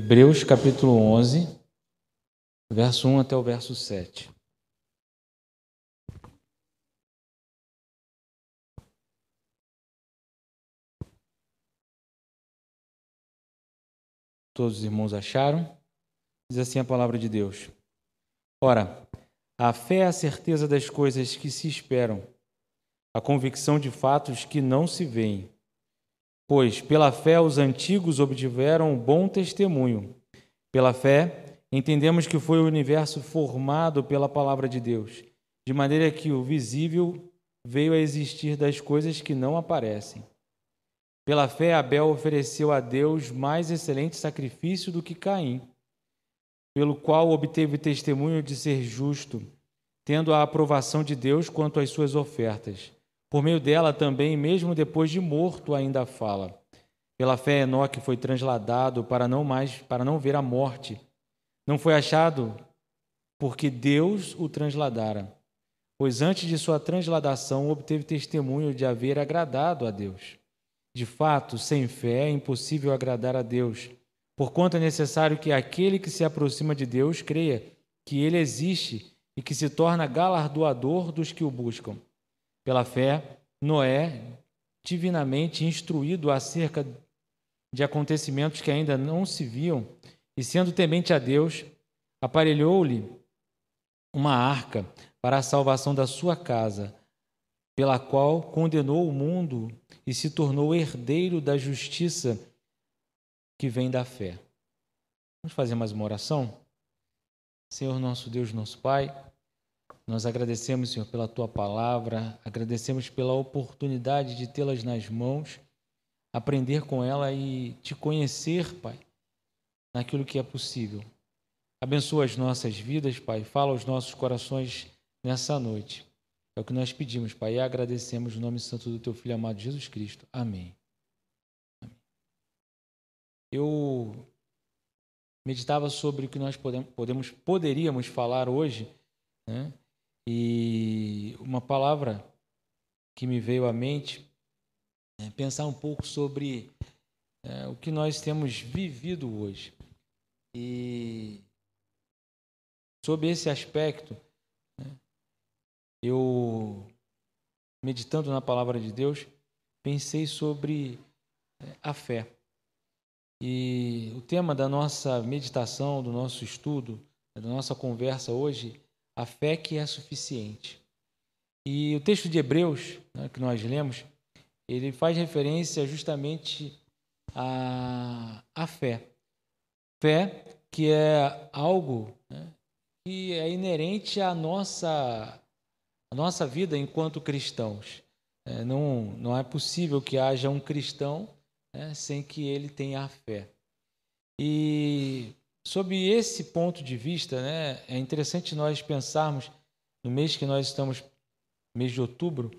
Hebreus capítulo 11, verso 1 até o verso 7. Todos os irmãos acharam? Diz assim a palavra de Deus. Ora, a fé é a certeza das coisas que se esperam, a convicção de fatos que não se veem. Pois pela fé os antigos obtiveram bom testemunho. Pela fé entendemos que foi o universo formado pela palavra de Deus, de maneira que o visível veio a existir das coisas que não aparecem. Pela fé Abel ofereceu a Deus mais excelente sacrifício do que Caim, pelo qual obteve testemunho de ser justo, tendo a aprovação de Deus quanto às suas ofertas. Por meio dela também, mesmo depois de morto, ainda fala. Pela fé Enoque foi transladado para não mais para não ver a morte. Não foi achado porque Deus o transladara. Pois antes de sua transladação obteve testemunho de haver agradado a Deus. De fato, sem fé é impossível agradar a Deus, porquanto é necessário que aquele que se aproxima de Deus creia que ele existe e que se torna galardoador dos que o buscam. Pela fé, Noé, divinamente instruído acerca de acontecimentos que ainda não se viam, e sendo temente a Deus, aparelhou-lhe uma arca para a salvação da sua casa, pela qual condenou o mundo e se tornou herdeiro da justiça que vem da fé. Vamos fazer mais uma oração? Senhor nosso Deus, nosso Pai, nós agradecemos, Senhor, pela tua palavra, agradecemos pela oportunidade de tê-las nas mãos, aprender com ela e te conhecer, Pai, naquilo que é possível. Abençoa as nossas vidas, Pai, fala aos nossos corações nessa noite. É o que nós pedimos, Pai, e agradecemos no nome santo do teu filho amado Jesus Cristo. Amém. Amém. Eu meditava sobre o que nós podemos poderíamos falar hoje, né? E uma palavra que me veio à mente é pensar um pouco sobre é, o que nós temos vivido hoje. E sobre esse aspecto, né, eu, meditando na palavra de Deus, pensei sobre é, a fé. E o tema da nossa meditação, do nosso estudo, da nossa conversa hoje a fé que é suficiente. E o texto de Hebreus, né, que nós lemos, ele faz referência justamente à, à fé. Fé que é algo né, que é inerente à nossa, à nossa vida enquanto cristãos. É, não, não é possível que haja um cristão né, sem que ele tenha a fé. E Sob esse ponto de vista, né, é interessante nós pensarmos, no mês que nós estamos, mês de outubro,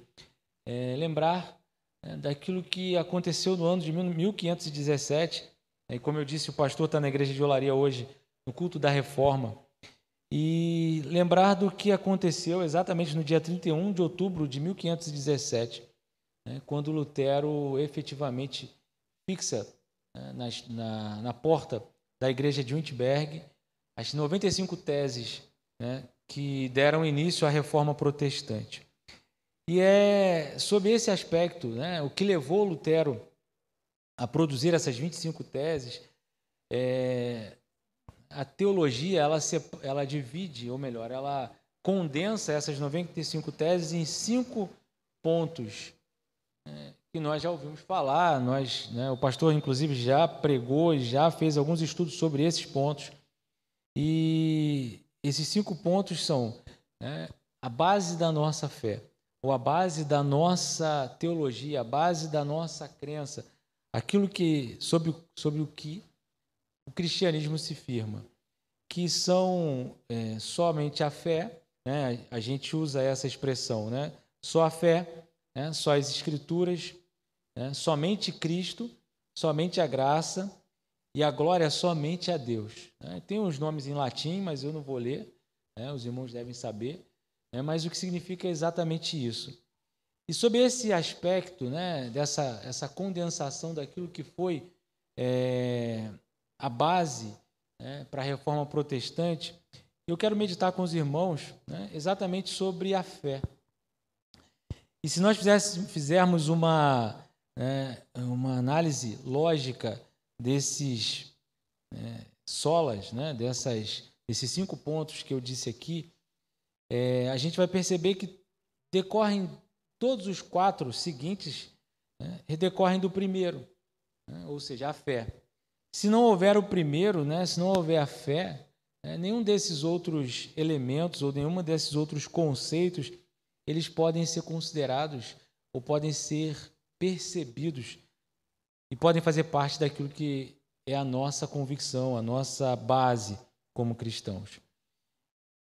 é, lembrar né, daquilo que aconteceu no ano de 1517. Né, e como eu disse, o pastor está na igreja de Olaria hoje, no culto da reforma. E lembrar do que aconteceu exatamente no dia 31 de outubro de 1517, né, quando Lutero efetivamente fixa né, na, na, na porta da igreja de Wittenberg, as 95 teses né, que deram início à reforma protestante. E é sob esse aspecto, né, o que levou Lutero a produzir essas 25 teses, é, a teologia ela, se, ela divide, ou melhor, ela condensa essas 95 teses em cinco pontos é, que nós já ouvimos falar, nós, né, o pastor inclusive já pregou, já fez alguns estudos sobre esses pontos. E esses cinco pontos são né, a base da nossa fé, ou a base da nossa teologia, a base da nossa crença, aquilo que sobre, sobre o que o cristianismo se firma, que são é, somente a fé, né, a gente usa essa expressão, né, só a fé, né, só as escrituras, né? Somente Cristo, somente a graça e a glória somente a Deus. Né? Tem uns nomes em latim, mas eu não vou ler, né? os irmãos devem saber, né? mas o que significa é exatamente isso. E sobre esse aspecto, né, dessa essa condensação daquilo que foi é, a base né, para a reforma protestante, eu quero meditar com os irmãos exatamente sobre a fé. E se nós fizermos uma, né, uma análise lógica desses né, solas, né, dessas, desses cinco pontos que eu disse aqui, é, a gente vai perceber que decorrem todos os quatro seguintes, né, decorrem do primeiro, né, ou seja, a fé. Se não houver o primeiro, né, se não houver a fé, né, nenhum desses outros elementos ou nenhum desses outros conceitos eles podem ser considerados ou podem ser percebidos e podem fazer parte daquilo que é a nossa convicção, a nossa base como cristãos.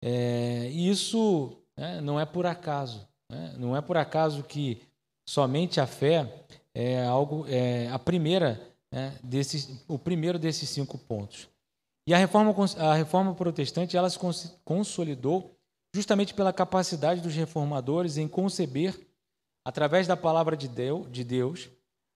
É, e isso né, não é por acaso. Né? Não é por acaso que somente a fé é algo, é a primeira, né, desses, o primeiro desses cinco pontos. E a reforma, a reforma protestante ela se consolidou justamente pela capacidade dos reformadores em conceber, através da palavra de Deus,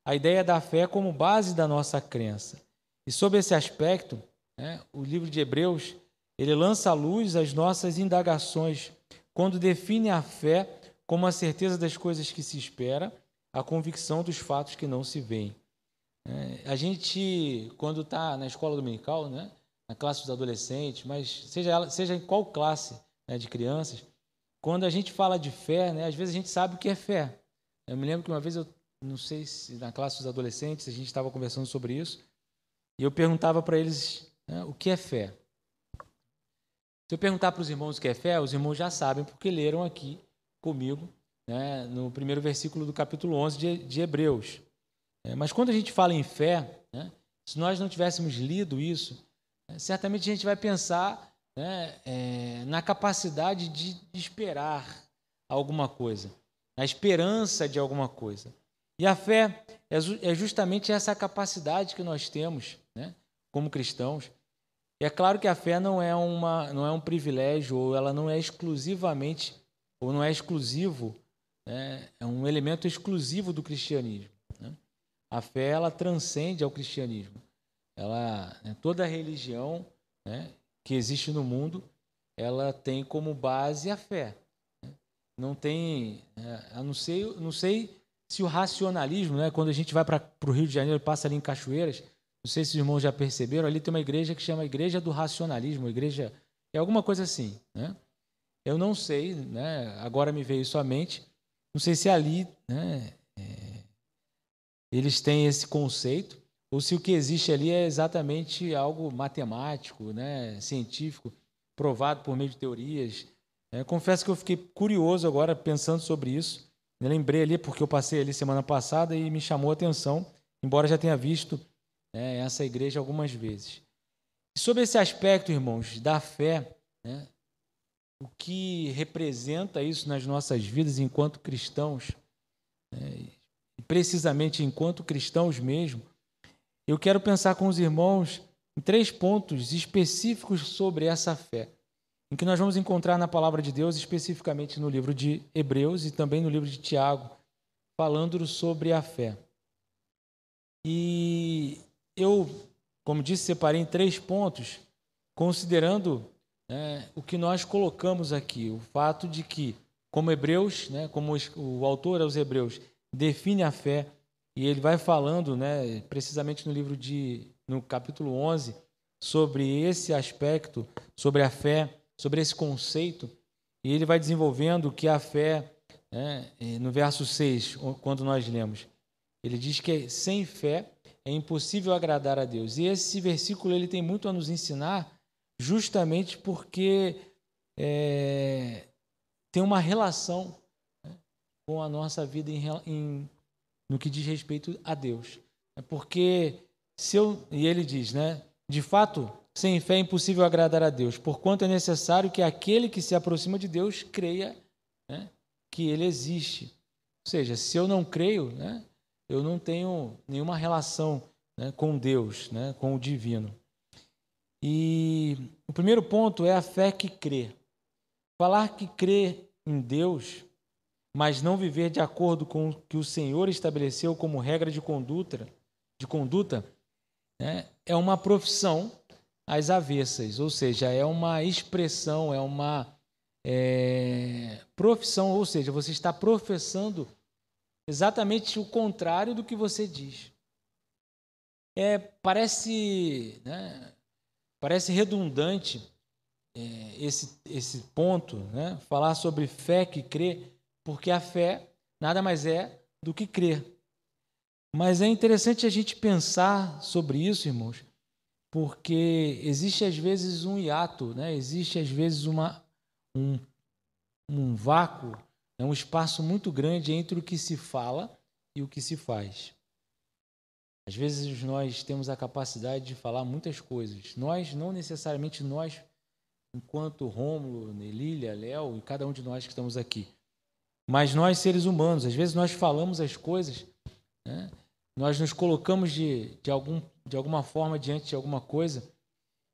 a ideia da fé como base da nossa crença. E sob esse aspecto, né, o livro de Hebreus ele lança à luz as nossas indagações quando define a fé como a certeza das coisas que se espera, a convicção dos fatos que não se veem. É, a gente, quando está na escola dominical, né, na classe dos adolescentes, mas seja, ela, seja em qual classe, né, de crianças, quando a gente fala de fé, né, às vezes a gente sabe o que é fé. Eu me lembro que uma vez eu não sei se na classe dos adolescentes a gente estava conversando sobre isso e eu perguntava para eles né, o que é fé. Se eu perguntar para os irmãos o que é fé, os irmãos já sabem porque leram aqui comigo né, no primeiro versículo do capítulo 11 de, de Hebreus. É, mas quando a gente fala em fé, né, se nós não tivéssemos lido isso, é, certamente a gente vai pensar né, é, na capacidade de esperar alguma coisa, na esperança de alguma coisa. E a fé é, é justamente essa capacidade que nós temos, né, como cristãos. E é claro que a fé não é, uma, não é um privilégio, ou ela não é exclusivamente, ou não é exclusivo, né, é um elemento exclusivo do cristianismo. Né? A fé ela transcende ao cristianismo. Ela, né, toda religião né, que existe no mundo, ela tem como base a fé. Não tem, é, eu não sei, não sei se o racionalismo, né, quando a gente vai para o Rio de Janeiro, passa ali em Cachoeiras, não sei se os irmãos já perceberam, ali tem uma igreja que chama Igreja do Racionalismo, igreja é alguma coisa assim, né? Eu não sei, né? Agora me veio isso à mente. Não sei se ali, né? É, eles têm esse conceito, ou se o que existe ali é exatamente algo matemático, né, científico, provado por meio de teorias. É, confesso que eu fiquei curioso agora pensando sobre isso. Lembrei ali porque eu passei ali semana passada e me chamou a atenção, embora já tenha visto né, essa igreja algumas vezes. Sobre esse aspecto, irmãos, da fé, né, o que representa isso nas nossas vidas enquanto cristãos, né, precisamente enquanto cristãos mesmo, eu quero pensar com os irmãos em três pontos específicos sobre essa fé, em que nós vamos encontrar na palavra de Deus, especificamente no livro de Hebreus e também no livro de Tiago, falando sobre a fé. E eu, como disse, separei em três pontos, considerando né, o que nós colocamos aqui, o fato de que, como Hebreus, né, como o autor aos Hebreus define a fé, e ele vai falando, né, precisamente no livro de no capítulo 11, sobre esse aspecto, sobre a fé, sobre esse conceito, e ele vai desenvolvendo que a fé, né, no verso 6, quando nós lemos, ele diz que sem fé é impossível agradar a Deus. E esse versículo ele tem muito a nos ensinar, justamente porque é, tem uma relação né, com a nossa vida em, em no que diz respeito a Deus. É porque se eu, e ele diz, né, de fato, sem fé é impossível agradar a Deus, porquanto é necessário que aquele que se aproxima de Deus creia né, que ele existe. Ou seja, se eu não creio, né, eu não tenho nenhuma relação né, com Deus, né, com o divino. E o primeiro ponto é a fé que crê. Falar que crê em Deus mas não viver de acordo com o que o Senhor estabeleceu como regra de conduta, de conduta né, é uma profissão às avessas, ou seja, é uma expressão, é uma é, profissão, ou seja, você está professando exatamente o contrário do que você diz. É, parece, né, parece redundante é, esse, esse ponto, né, falar sobre fé que crê, porque a fé nada mais é do que crer. Mas é interessante a gente pensar sobre isso, irmãos, porque existe às vezes um hiato, né? existe às vezes uma, um, um vácuo, é um espaço muito grande entre o que se fala e o que se faz. Às vezes nós temos a capacidade de falar muitas coisas. Nós, não necessariamente nós, enquanto Rômulo, Nelília, Léo e cada um de nós que estamos aqui. Mas nós, seres humanos, às vezes nós falamos as coisas, né? nós nos colocamos de, de, algum, de alguma forma diante de alguma coisa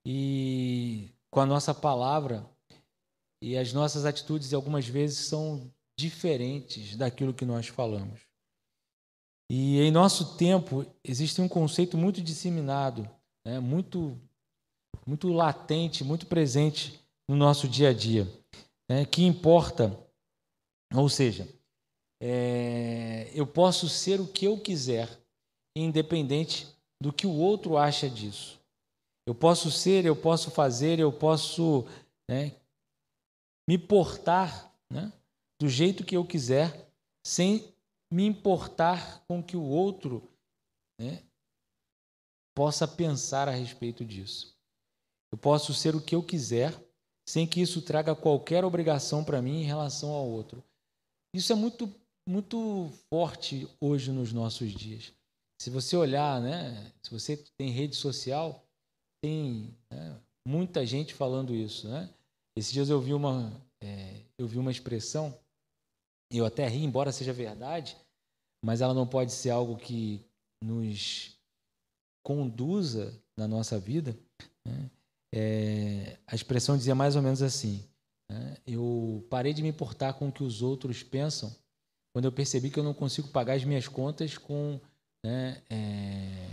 e com a nossa palavra e as nossas atitudes algumas vezes são diferentes daquilo que nós falamos. E em nosso tempo existe um conceito muito disseminado, né, muito, muito latente, muito presente no nosso dia a dia, né, que importa, ou seja, é, eu posso ser o que eu quiser, independente do que o outro acha disso. Eu posso ser, eu posso fazer, eu posso né, me portar né, do jeito que eu quiser, sem me importar com que o outro né, possa pensar a respeito disso. Eu posso ser o que eu quiser, sem que isso traga qualquer obrigação para mim em relação ao outro. Isso é muito, muito forte hoje nos nossos dias. Se você olhar, né, se você tem rede social, tem né, muita gente falando isso. Né? Esses dias eu vi uma, é, eu vi uma expressão eu até ri, embora seja verdade, mas ela não pode ser algo que nos conduza na nossa vida. Né? É, a expressão dizia mais ou menos assim: né? eu parei de me importar com o que os outros pensam quando eu percebi que eu não consigo pagar as minhas contas com, né, é,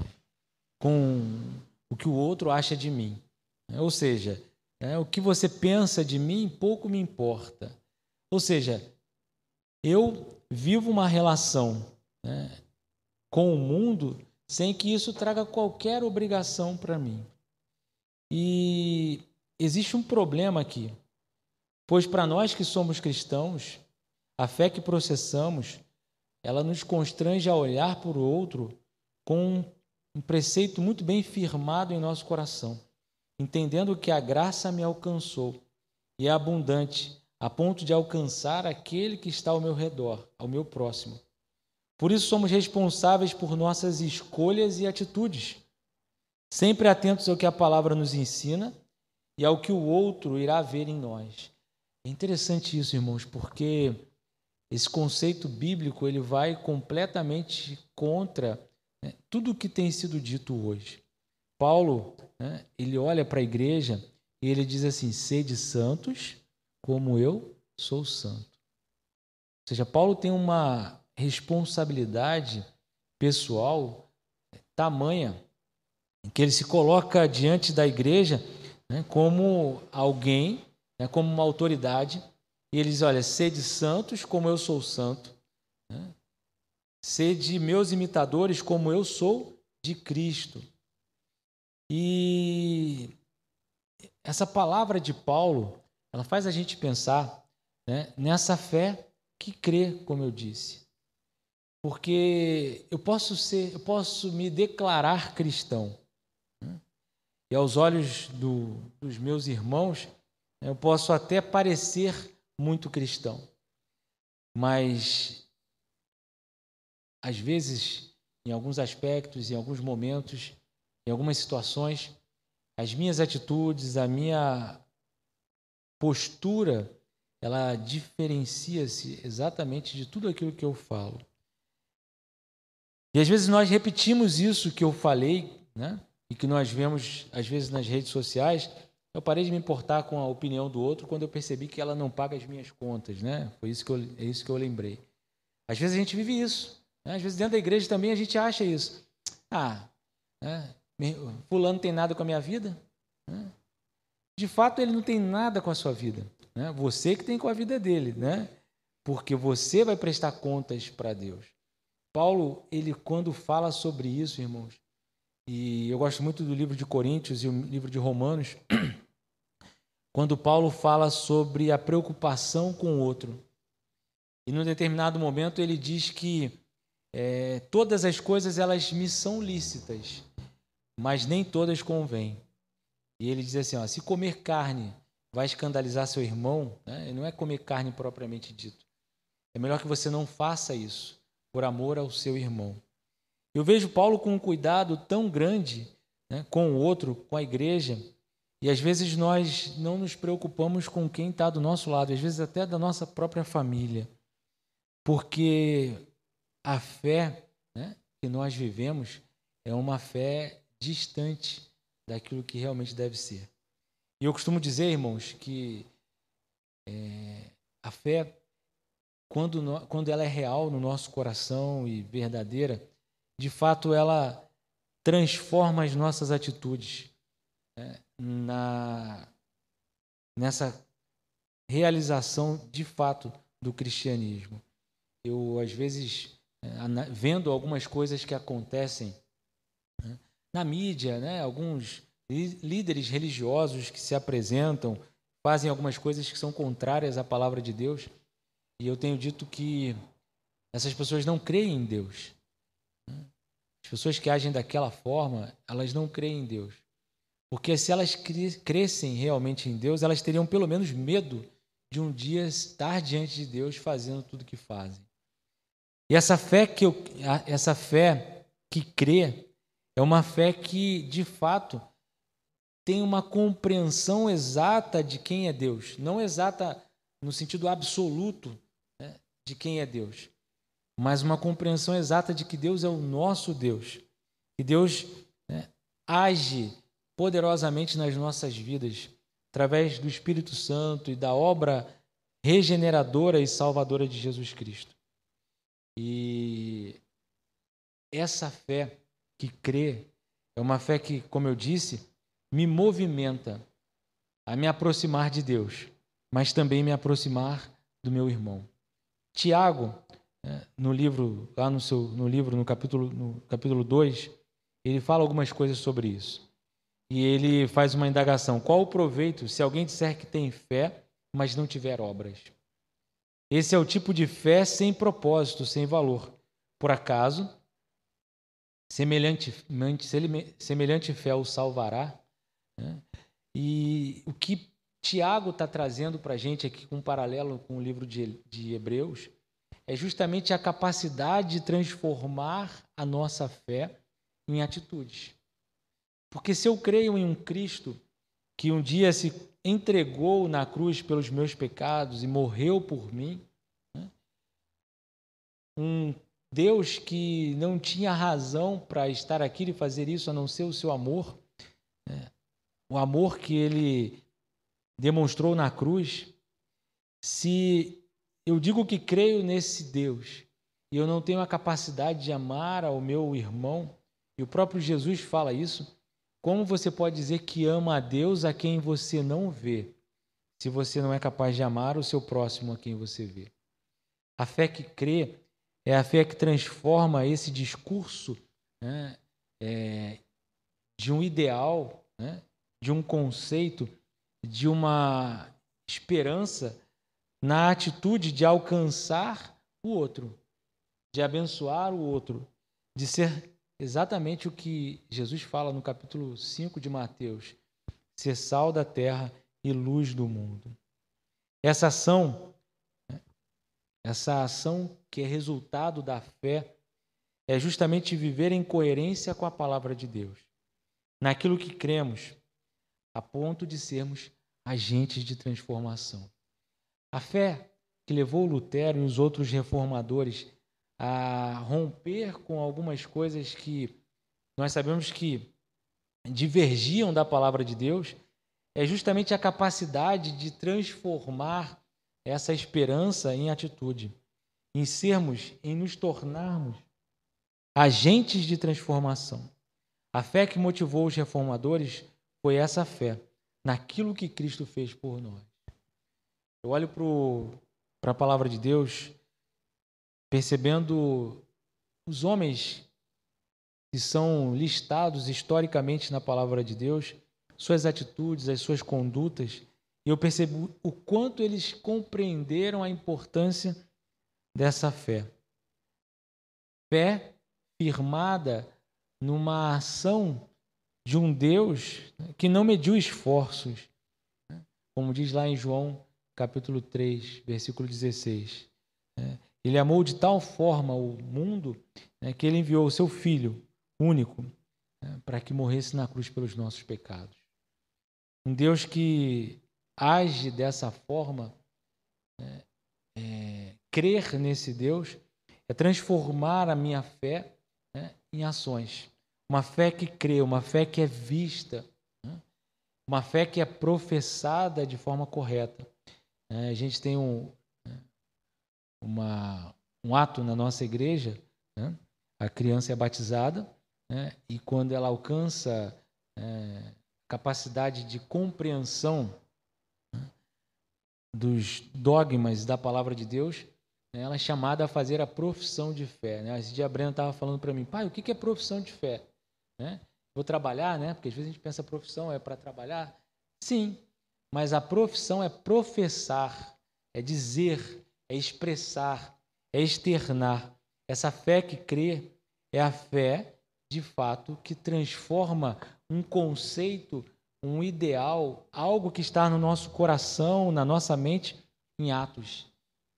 com o que o outro acha de mim. Ou seja, é, o que você pensa de mim pouco me importa. Ou seja, eu vivo uma relação né, com o mundo sem que isso traga qualquer obrigação para mim. E existe um problema aqui, pois para nós que somos cristãos, a fé que processamos, ela nos constrange a olhar para o outro com um preceito muito bem firmado em nosso coração, entendendo que a graça me alcançou e é abundante a ponto de alcançar aquele que está ao meu redor, ao meu próximo. Por isso somos responsáveis por nossas escolhas e atitudes, sempre atentos ao que a palavra nos ensina e ao que o outro irá ver em nós. É interessante isso, irmãos, porque esse conceito bíblico ele vai completamente contra né, tudo o que tem sido dito hoje. Paulo, né, ele olha para a igreja e ele diz assim: sede santos como eu sou santo. Ou seja, Paulo tem uma responsabilidade pessoal tamanha que ele se coloca diante da igreja né, como alguém, né, como uma autoridade, e ele diz: Olha, sede santos como eu sou santo, né, sede meus imitadores como eu sou de Cristo. E essa palavra de Paulo ela faz a gente pensar né, nessa fé que crê, como eu disse. Porque eu posso ser, eu posso me declarar cristão. Né? E aos olhos do, dos meus irmãos, eu posso até parecer muito cristão. Mas às vezes, em alguns aspectos, em alguns momentos, em algumas situações, as minhas atitudes, a minha postura, ela diferencia-se exatamente de tudo aquilo que eu falo. E às vezes nós repetimos isso que eu falei, né? E que nós vemos às vezes nas redes sociais. Eu parei de me importar com a opinião do outro quando eu percebi que ela não paga as minhas contas, né? Foi isso que eu, é isso que eu lembrei. Às vezes a gente vive isso. Né? Às vezes dentro da igreja também a gente acha isso. Ah, né? Fulano tem nada com a minha vida? Né? De fato, ele não tem nada com a sua vida. Né? Você que tem com a vida dele, né? Porque você vai prestar contas para Deus. Paulo, ele quando fala sobre isso, irmãos, e eu gosto muito do livro de Coríntios e o livro de Romanos, quando Paulo fala sobre a preocupação com o outro. E num determinado momento ele diz que é, todas as coisas elas me são lícitas, mas nem todas convêm. E ele diz assim: ó, se comer carne vai escandalizar seu irmão, né? não é comer carne propriamente dito. É melhor que você não faça isso por amor ao seu irmão. Eu vejo Paulo com um cuidado tão grande né, com o outro, com a igreja, e às vezes nós não nos preocupamos com quem está do nosso lado, às vezes até da nossa própria família, porque a fé né, que nós vivemos é uma fé distante daquilo que realmente deve ser. E eu costumo dizer, irmãos, que é, a fé, quando, no, quando ela é real no nosso coração e verdadeira, de fato, ela transforma as nossas atitudes né, na, nessa realização de fato do cristianismo. Eu, às vezes, é, vendo algumas coisas que acontecem né, na mídia, né, alguns líderes religiosos que se apresentam, fazem algumas coisas que são contrárias à palavra de Deus, e eu tenho dito que essas pessoas não creem em Deus. As pessoas que agem daquela forma, elas não creem em Deus. Porque se elas crescem realmente em Deus, elas teriam pelo menos medo de um dia estar diante de Deus fazendo tudo o que fazem. E essa fé que eu, essa fé que crê é uma fé que, de fato, tem uma compreensão exata de quem é Deus, não exata no sentido absoluto né, de quem é Deus, mas uma compreensão exata de que Deus é o nosso Deus. Que Deus né, age poderosamente nas nossas vidas, através do Espírito Santo e da obra regeneradora e salvadora de Jesus Cristo. E essa fé que crê é uma fé que, como eu disse, me movimenta a me aproximar de Deus, mas também me aproximar do meu irmão. Tiago, é, no livro, lá no, seu, no livro, no capítulo, no capítulo 2, ele fala algumas coisas sobre isso. E ele faz uma indagação: qual o proveito se alguém disser que tem fé, mas não tiver obras? Esse é o tipo de fé sem propósito, sem valor. Por acaso, semelhante, semelhante fé o salvará? Né? E o que Tiago está trazendo para a gente aqui, com um paralelo com o livro de, de Hebreus, é justamente a capacidade de transformar a nossa fé em atitudes. Porque se eu creio em um Cristo que um dia se entregou na cruz pelos meus pecados e morreu por mim, né? um Deus que não tinha razão para estar aqui e fazer isso a não ser o seu amor, né? o amor que ele demonstrou na cruz, se eu digo que creio nesse Deus e eu não tenho a capacidade de amar ao meu irmão, e o próprio Jesus fala isso, como você pode dizer que ama a Deus a quem você não vê, se você não é capaz de amar o seu próximo a quem você vê? A fé que crê é a fé que transforma esse discurso né, é, de um ideal, né, de um conceito, de uma esperança na atitude de alcançar o outro, de abençoar o outro, de ser exatamente o que Jesus fala no capítulo 5 de Mateus: ser sal da terra e luz do mundo. Essa ação, né, essa ação que é resultado da fé, é justamente viver em coerência com a palavra de Deus, naquilo que cremos, a ponto de sermos agentes de transformação. A fé que levou Lutero e os outros reformadores a romper com algumas coisas que nós sabemos que divergiam da palavra de Deus é justamente a capacidade de transformar essa esperança em atitude, em sermos, em nos tornarmos agentes de transformação. A fé que motivou os reformadores foi essa fé naquilo que Cristo fez por nós. Eu olho para a palavra de Deus, percebendo os homens que são listados historicamente na palavra de Deus, suas atitudes, as suas condutas, e eu percebo o quanto eles compreenderam a importância dessa fé. Fé firmada numa ação de um Deus que não mediu esforços, né? como diz lá em João capítulo 3, versículo 16. Né? Ele amou de tal forma o mundo né, que ele enviou o seu Filho único para que morresse na cruz pelos nossos pecados. Um Deus que age dessa forma, é, crer nesse Deus é transformar a minha fé né, em ações. Uma fé que crê, uma fé que é vista, né, uma fé que é professada de forma correta. É, a gente tem um, né, uma, um ato na nossa igreja, né, a criança é batizada, né, e quando ela alcança é, capacidade de compreensão dos dogmas da palavra de Deus, né, ela é chamada a fazer a profissão de fé. Né? Esse dia a Brena estava falando para mim, pai, o que é profissão de fé? Né? Vou trabalhar, né? Porque às vezes a gente pensa profissão é para trabalhar. Sim, mas a profissão é professar, é dizer, é expressar, é externar. Essa fé que crê é a fé, de fato, que transforma um conceito um ideal, algo que está no nosso coração, na nossa mente, em atos,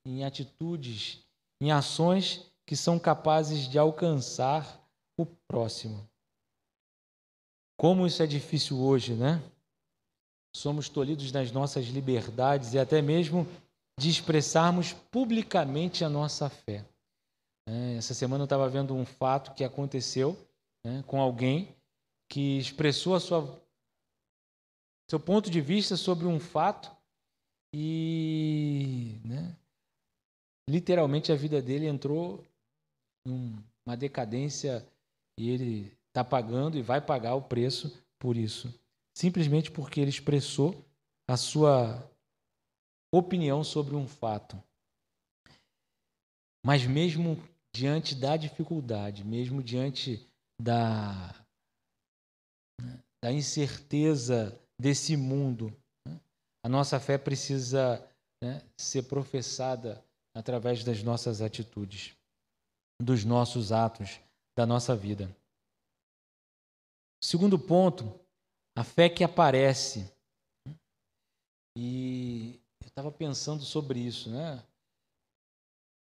em atitudes, em ações que são capazes de alcançar o próximo. Como isso é difícil hoje, né? Somos tolhidos nas nossas liberdades e até mesmo de expressarmos publicamente a nossa fé. É, essa semana eu estava vendo um fato que aconteceu né, com alguém que expressou a sua seu ponto de vista sobre um fato e né, literalmente a vida dele entrou numa decadência e ele está pagando e vai pagar o preço por isso, simplesmente porque ele expressou a sua opinião sobre um fato. Mas mesmo diante da dificuldade, mesmo diante da, da incerteza desse mundo. Né? A nossa fé precisa né, ser professada através das nossas atitudes, dos nossos atos, da nossa vida. Segundo ponto, a fé que aparece. E eu estava pensando sobre isso, né?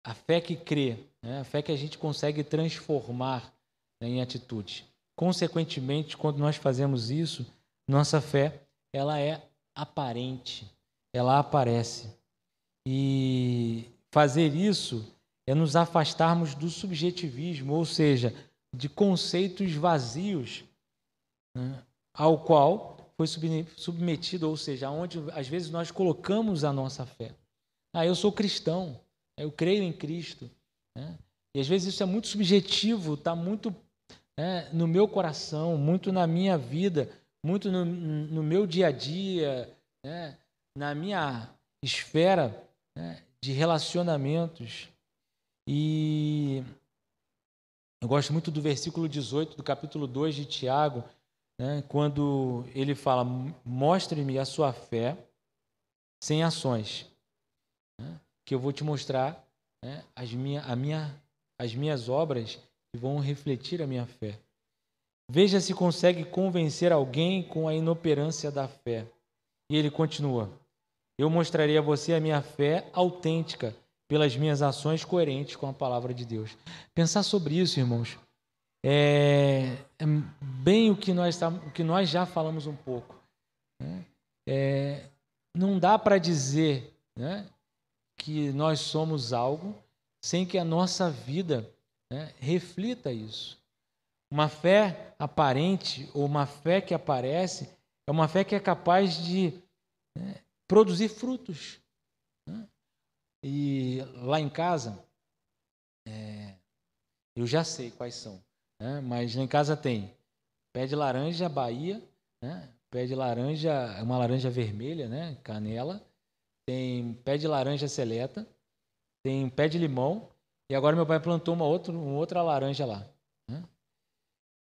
A fé que crê, né? a fé que a gente consegue transformar né, em atitude. Consequentemente, quando nós fazemos isso, nossa fé, ela é aparente, ela aparece. E fazer isso é nos afastarmos do subjetivismo, ou seja, de conceitos vazios né, ao qual foi submetido, ou seja, onde às vezes nós colocamos a nossa fé. Ah, eu sou cristão, eu creio em Cristo. Né? E às vezes isso é muito subjetivo, está muito né, no meu coração, muito na minha vida, muito no, no meu dia a dia, né, na minha esfera né, de relacionamentos. E eu gosto muito do versículo 18 do capítulo 2 de Tiago, né, quando ele fala: Mostre-me a sua fé sem ações, né, que eu vou te mostrar né, as, minha, a minha, as minhas obras que vão refletir a minha fé. Veja se consegue convencer alguém com a inoperância da fé. E ele continua: Eu mostrarei a você a minha fé autêntica pelas minhas ações coerentes com a palavra de Deus. Pensar sobre isso, irmãos, é, é bem o que, nós, o que nós já falamos um pouco. Né? É, não dá para dizer né, que nós somos algo sem que a nossa vida né, reflita isso. Uma fé aparente ou uma fé que aparece é uma fé que é capaz de né, produzir frutos. Né? E lá em casa, é, eu já sei quais são, né? mas em casa tem Pé de laranja, Bahia, né? Pé de laranja, uma laranja vermelha, né? Canela. Tem pé de laranja seleta. Tem pé de limão. E agora meu pai plantou uma outra, uma outra laranja lá. Né?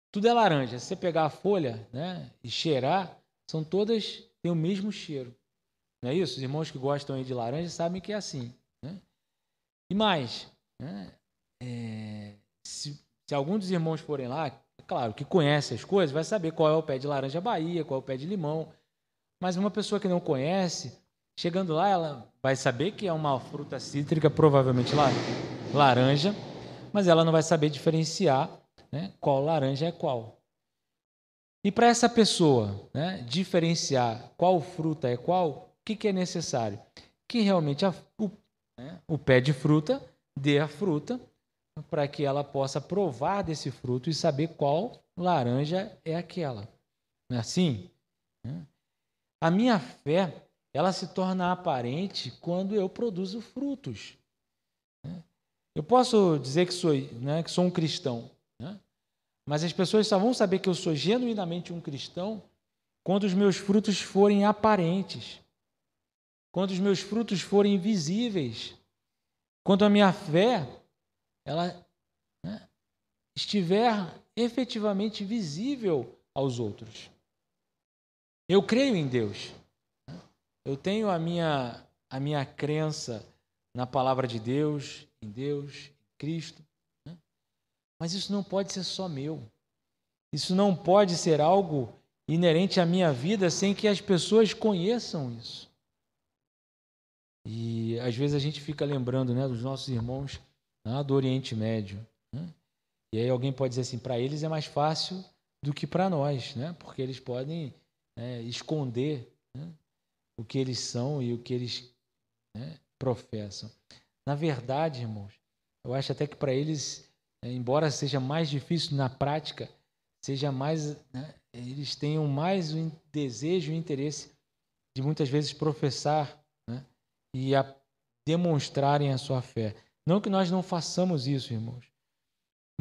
Tudo é laranja. Se você pegar a folha né, e cheirar, são todas, têm o mesmo cheiro. Não é isso? Os irmãos que gostam aí de laranja sabem que é assim. Né? E mais, né? é, se, se algum dos irmãos forem lá, claro, que conhece as coisas, vai saber qual é o pé de laranja Bahia, qual é o pé de limão. Mas uma pessoa que não conhece, chegando lá, ela vai saber que é uma fruta cítrica, provavelmente lá, laranja, mas ela não vai saber diferenciar né, qual laranja é qual. E para essa pessoa né, diferenciar qual fruta é qual, o que, que é necessário? Que realmente a, o, né, o pé de fruta dê a fruta para que ela possa provar desse fruto e saber qual laranja é aquela. Não é assim? Né? A minha fé, ela se torna aparente quando eu produzo frutos. Né? Eu posso dizer que sou, né, que sou um cristão, né? mas as pessoas só vão saber que eu sou genuinamente um cristão quando os meus frutos forem aparentes, quando os meus frutos forem visíveis, quando a minha fé ela né, estiver efetivamente visível aos outros. Eu creio em Deus. Né? Eu tenho a minha, a minha crença na palavra de Deus, em Deus, em Cristo. Né? Mas isso não pode ser só meu. Isso não pode ser algo inerente à minha vida sem que as pessoas conheçam isso. E às vezes a gente fica lembrando né, dos nossos irmãos né, do Oriente Médio. Né? E aí alguém pode dizer assim, para eles é mais fácil do que para nós, né? porque eles podem né, esconder né, o que eles são e o que eles né, professam. Na verdade, irmãos, eu acho até que para eles, é, embora seja mais difícil na prática, seja mais, né, eles tenham mais o desejo e o interesse de muitas vezes professar né, e a demonstrarem a sua fé. Não que nós não façamos isso, irmãos,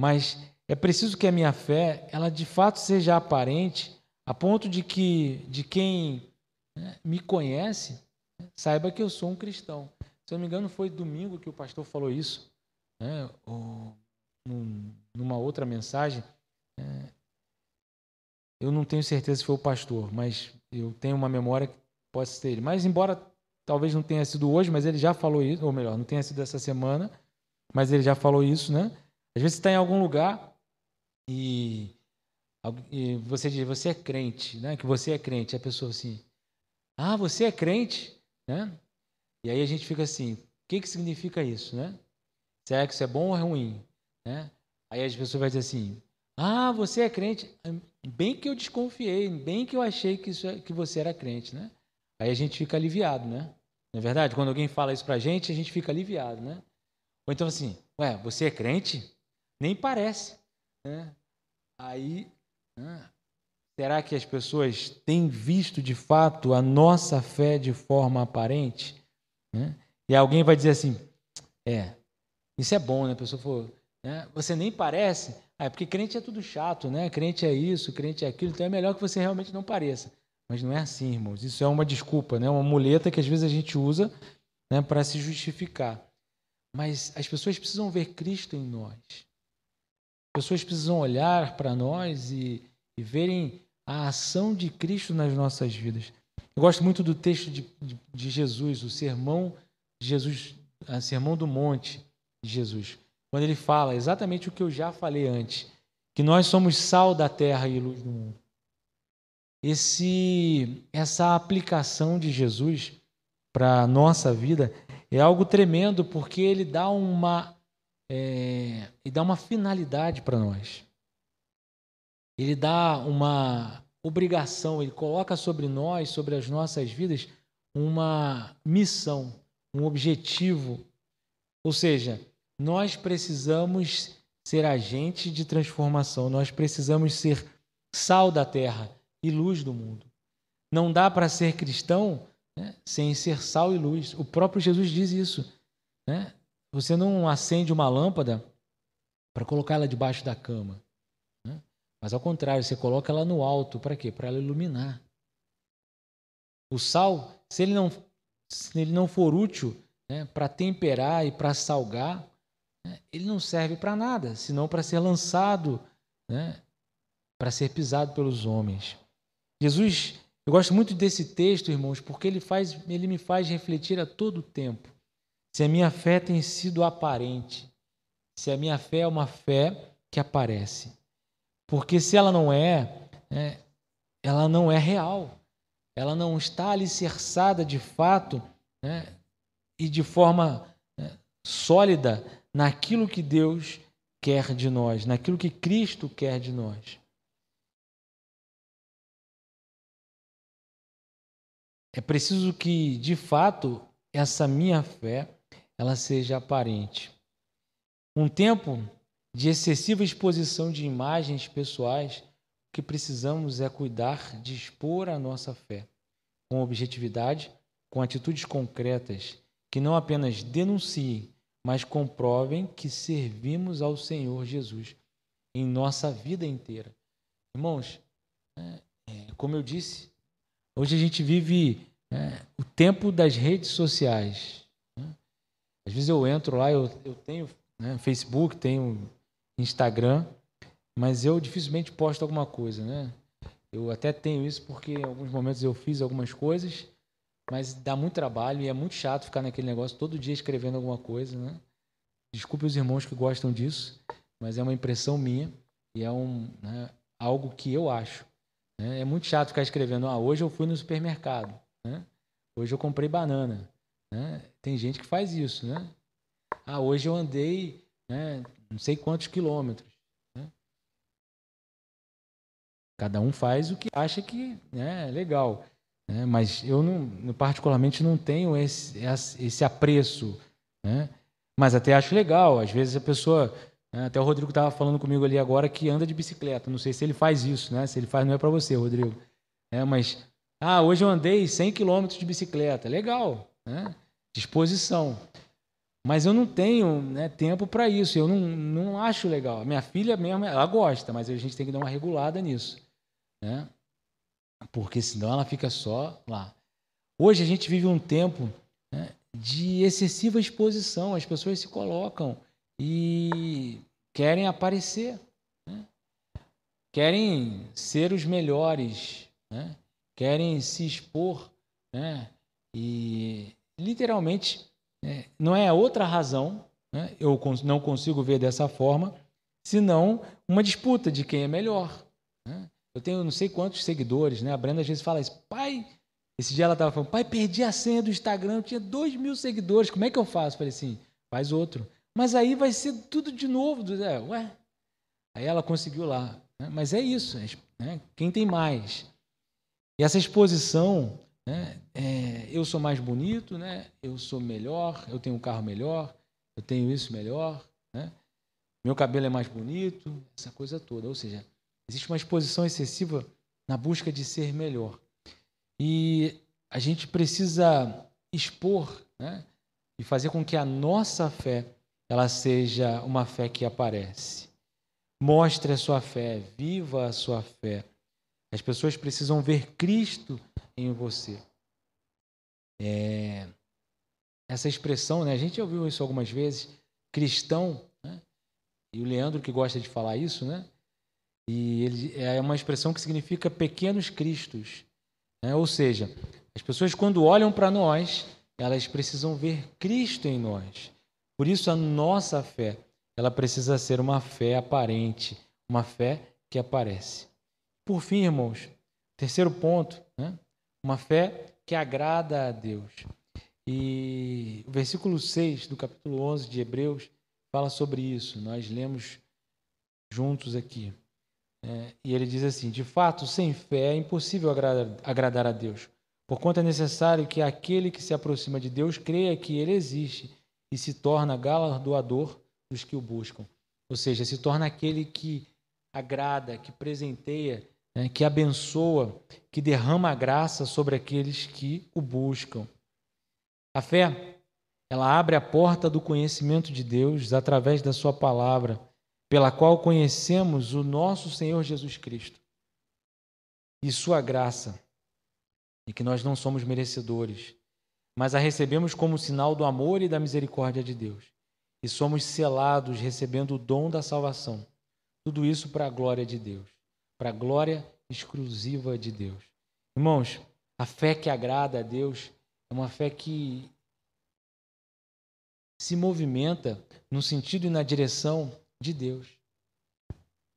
mas é preciso que a minha fé, ela de fato seja aparente, a ponto de que de quem né, me conhece saiba que eu sou um cristão. Se eu não me engano, foi domingo que o pastor falou isso, né, ou, num, numa outra mensagem. É, eu não tenho certeza se foi o pastor, mas eu tenho uma memória que pode ser ele. Mas, embora talvez não tenha sido hoje, mas ele já falou isso, ou melhor, não tenha sido essa semana, mas ele já falou isso, né? Às vezes você está em algum lugar e, e, você diz, você é crente, né? Que você é crente. A pessoa assim, ah, você é crente, né? E aí a gente fica assim, o que, que significa isso, né? Será que isso é bom ou é ruim, né? Aí as pessoas vão dizer assim, ah, você é crente. Bem que eu desconfiei, bem que eu achei que, isso, é, que você era crente, né? Aí a gente fica aliviado, né? Não é verdade? Quando alguém fala isso pra gente, a gente fica aliviado, né? Ou então assim, ué, você é crente? Nem parece. Né? Aí, será que as pessoas têm visto de fato a nossa fé de forma aparente? Né? E alguém vai dizer assim, é, isso é bom, né? A pessoa falou, né? você nem parece. Ah, é porque crente é tudo chato, né? Crente é isso, crente é aquilo, então é melhor que você realmente não pareça. Mas não é assim, irmãos. Isso é uma desculpa, né? uma muleta que às vezes a gente usa né, para se justificar. Mas as pessoas precisam ver Cristo em nós. As pessoas precisam olhar para nós e, e, verem a ação de Cristo nas nossas vidas. Eu gosto muito do texto de, de, de Jesus, o sermão de Jesus, o sermão do monte de Jesus, quando ele fala exatamente o que eu já falei antes, que nós somos sal da terra e luz do mundo. Esse, essa aplicação de Jesus para a nossa vida é algo tremendo porque ele dá uma, é, dá uma finalidade para nós. Ele dá uma obrigação, ele coloca sobre nós, sobre as nossas vidas, uma missão, um objetivo. Ou seja, nós precisamos ser agentes de transformação, nós precisamos ser sal da terra e luz do mundo. Não dá para ser cristão né? sem ser sal e luz. O próprio Jesus diz isso. Né? Você não acende uma lâmpada para colocá-la debaixo da cama. Né? Mas ao contrário, você coloca ela no alto, para quê? Para ela iluminar. O sal, se ele não, se ele não for útil né, para temperar e para salgar, né, ele não serve para nada, senão para ser lançado, né, para ser pisado pelos homens. Jesus, eu gosto muito desse texto, irmãos, porque ele, faz, ele me faz refletir a todo tempo. Se a minha fé tem sido aparente, se a minha fé é uma fé que aparece. Porque se ela não é, é ela não é real ela não está alicerçada de fato né, e de forma né, sólida naquilo que Deus quer de nós, naquilo que Cristo quer de nós. É preciso que, de fato, essa minha fé ela seja aparente. Um tempo de excessiva exposição de imagens pessoais o que precisamos é cuidar de expor a nossa fé com objetividade, com atitudes concretas que não apenas denunciem, mas comprovem que servimos ao Senhor Jesus em nossa vida inteira. Irmãos, é, é, como eu disse, hoje a gente vive é, o tempo das redes sociais. Né? Às vezes eu entro lá, eu, eu tenho né, Facebook, tenho Instagram, mas eu dificilmente posto alguma coisa, né? Eu até tenho isso porque em alguns momentos eu fiz algumas coisas, mas dá muito trabalho e é muito chato ficar naquele negócio todo dia escrevendo alguma coisa, né? Desculpe os irmãos que gostam disso, mas é uma impressão minha e é um, né, algo que eu acho. Né? É muito chato ficar escrevendo, ah, hoje eu fui no supermercado, né? hoje eu comprei banana. Né? Tem gente que faz isso, né? Ah, hoje eu andei né, não sei quantos quilômetros. Cada um faz o que acha que né, é legal. Né? Mas eu, não, particularmente, não tenho esse, esse apreço. Né? Mas até acho legal. Às vezes a pessoa. Né, até o Rodrigo estava falando comigo ali agora que anda de bicicleta. Não sei se ele faz isso, né? Se ele faz, não é para você, Rodrigo. É, mas, ah, hoje eu andei 100 quilômetros de bicicleta. Legal, né? Disposição. Mas eu não tenho né, tempo para isso. Eu não, não acho legal. Minha filha mesmo, ela gosta, mas a gente tem que dar uma regulada nisso né? porque senão ela fica só lá. Hoje a gente vive um tempo né, de excessiva exposição, as pessoas se colocam e querem aparecer, né? querem ser os melhores, né? Querem se expor, né? e literalmente né, não é outra razão, né? eu não consigo ver dessa forma, senão uma disputa de quem é melhor. Né? Eu tenho não sei quantos seguidores, né? A Brenda às vezes fala isso, pai. Esse dia ela estava falando, pai, perdi a senha do Instagram, tinha dois mil seguidores, como é que eu faço? Eu falei assim, faz outro. Mas aí vai ser tudo de novo. É, ué. Aí ela conseguiu lá. Né? Mas é isso, né? quem tem mais. E essa exposição, né? É, eu sou mais bonito, né? eu sou melhor, eu tenho um carro melhor, eu tenho isso melhor, né? meu cabelo é mais bonito, essa coisa toda. Ou seja, Existe uma exposição excessiva na busca de ser melhor. E a gente precisa expor né, e fazer com que a nossa fé ela seja uma fé que aparece. Mostre a sua fé, viva a sua fé. As pessoas precisam ver Cristo em você. É... Essa expressão, né, a gente já ouviu isso algumas vezes, cristão, né? e o Leandro que gosta de falar isso, né? E ele, é uma expressão que significa pequenos cristos. Né? Ou seja, as pessoas, quando olham para nós, elas precisam ver Cristo em nós. Por isso, a nossa fé ela precisa ser uma fé aparente, uma fé que aparece. Por fim, irmãos, terceiro ponto, né? uma fé que agrada a Deus. E o versículo 6 do capítulo 11 de Hebreus fala sobre isso. Nós lemos juntos aqui. É, e ele diz assim: De fato, sem fé é impossível agradar, agradar a Deus, porquanto é necessário que aquele que se aproxima de Deus creia que ele existe e se torna galardoador dos que o buscam. Ou seja, se torna aquele que agrada, que presenteia, né, que abençoa, que derrama graça sobre aqueles que o buscam. A fé, ela abre a porta do conhecimento de Deus através da sua palavra pela qual conhecemos o nosso Senhor Jesus Cristo e Sua graça, e que nós não somos merecedores, mas a recebemos como sinal do amor e da misericórdia de Deus, e somos selados recebendo o dom da salvação. Tudo isso para a glória de Deus, para a glória exclusiva de Deus. Irmãos, a fé que agrada a Deus é uma fé que se movimenta no sentido e na direção de Deus.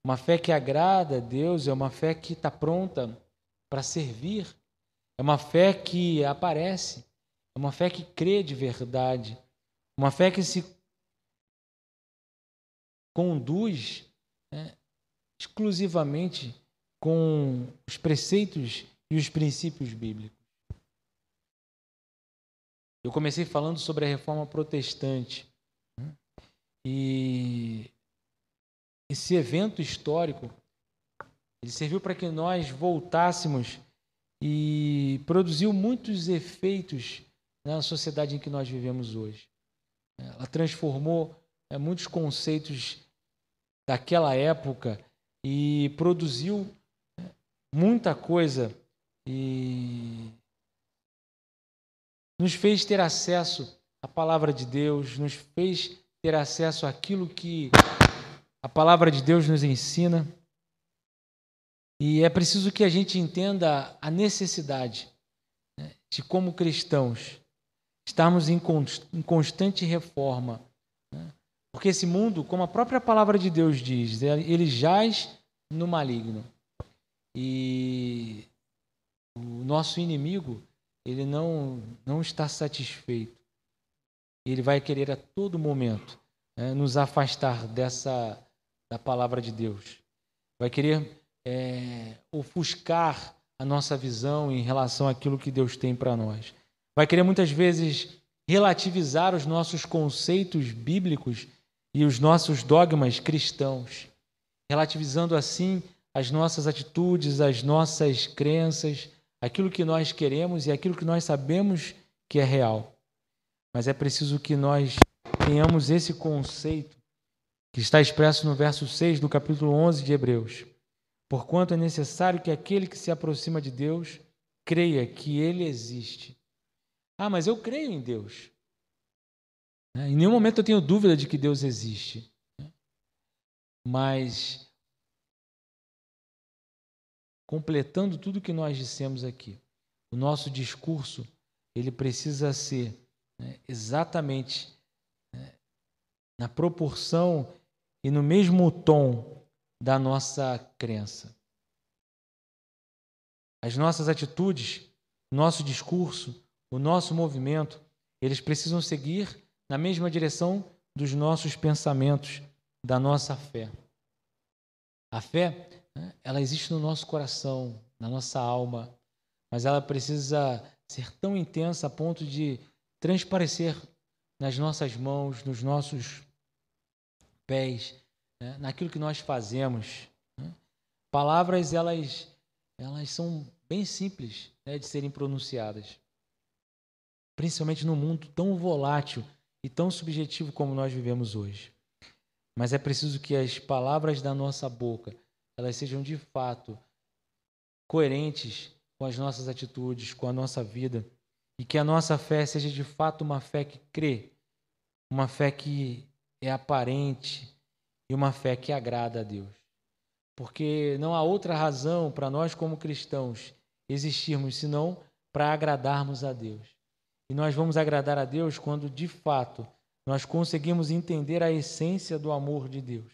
Uma fé que agrada a Deus é uma fé que está pronta para servir, é uma fé que aparece, é uma fé que crê de verdade, uma fé que se conduz né, exclusivamente com os preceitos e os princípios bíblicos. Eu comecei falando sobre a reforma protestante. Né? E esse evento histórico ele serviu para que nós voltássemos e produziu muitos efeitos na sociedade em que nós vivemos hoje. Ela transformou é, muitos conceitos daquela época e produziu né, muita coisa e nos fez ter acesso à palavra de Deus, nos fez ter acesso àquilo que a palavra de Deus nos ensina. E é preciso que a gente entenda a necessidade né, de, como cristãos, estarmos em constante reforma. Né? Porque esse mundo, como a própria palavra de Deus diz, ele jaz no maligno. E o nosso inimigo, ele não, não está satisfeito. Ele vai querer a todo momento né, nos afastar dessa da palavra de Deus. Vai querer é, ofuscar a nossa visão em relação àquilo que Deus tem para nós. Vai querer muitas vezes relativizar os nossos conceitos bíblicos e os nossos dogmas cristãos, relativizando assim as nossas atitudes, as nossas crenças, aquilo que nós queremos e aquilo que nós sabemos que é real. Mas é preciso que nós tenhamos esse conceito que está expresso no verso 6 do capítulo 11 de Hebreus. Porquanto é necessário que aquele que se aproxima de Deus creia que ele existe. Ah, mas eu creio em Deus. Né? Em nenhum momento eu tenho dúvida de que Deus existe. Né? Mas completando tudo que nós dissemos aqui. O nosso discurso ele precisa ser né, exatamente né, na proporção e no mesmo tom da nossa crença. As nossas atitudes, nosso discurso, o nosso movimento, eles precisam seguir na mesma direção dos nossos pensamentos, da nossa fé. A fé né? ela existe no nosso coração, na nossa alma, mas ela precisa ser tão intensa a ponto de transparecer nas nossas mãos, nos nossos pés, né? naquilo que nós fazemos. Né? Palavras, elas, elas são bem simples né, de serem pronunciadas, principalmente no mundo tão volátil e tão subjetivo como nós vivemos hoje. Mas é preciso que as palavras da nossa boca elas sejam de fato coerentes com as nossas atitudes, com a nossa vida, e que a nossa fé seja de fato uma fé que crê, uma fé que é aparente e uma fé que agrada a Deus. Porque não há outra razão para nós, como cristãos, existirmos senão para agradarmos a Deus. E nós vamos agradar a Deus quando, de fato, nós conseguimos entender a essência do amor de Deus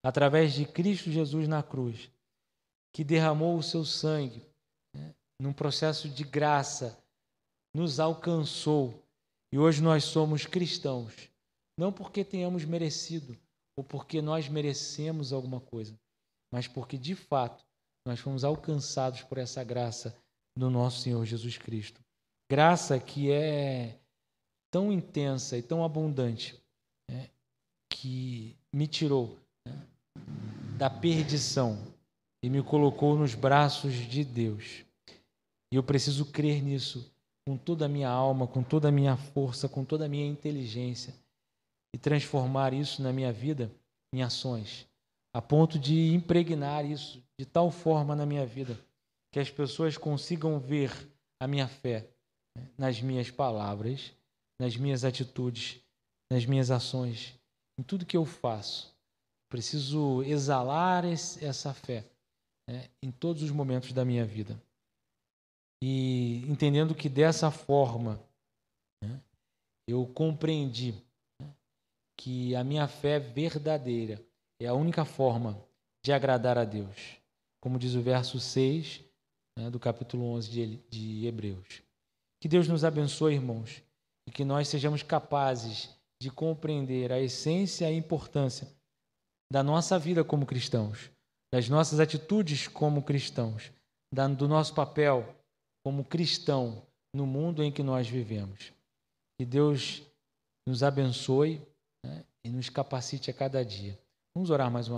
através de Cristo Jesus na cruz, que derramou o seu sangue né, num processo de graça, nos alcançou e hoje nós somos cristãos, não porque tenhamos merecido ou porque nós merecemos alguma coisa, mas porque de fato nós fomos alcançados por essa graça do nosso Senhor Jesus Cristo. Graça que é tão intensa e tão abundante né, que me tirou da perdição e me colocou nos braços de Deus. E eu preciso crer nisso com toda a minha alma, com toda a minha força, com toda a minha inteligência e transformar isso na minha vida em ações, a ponto de impregnar isso de tal forma na minha vida que as pessoas consigam ver a minha fé né, nas minhas palavras, nas minhas atitudes, nas minhas ações, em tudo que eu faço. Preciso exalar esse, essa fé né, em todos os momentos da minha vida. E entendendo que dessa forma né, eu compreendi né, que a minha fé verdadeira é a única forma de agradar a Deus. Como diz o verso 6 né, do capítulo 11 de, de Hebreus. Que Deus nos abençoe, irmãos, e que nós sejamos capazes de compreender a essência e a importância da nossa vida como cristãos, das nossas atitudes como cristãos, do nosso papel como cristão no mundo em que nós vivemos. Que Deus nos abençoe né, e nos capacite a cada dia. Vamos orar mais uma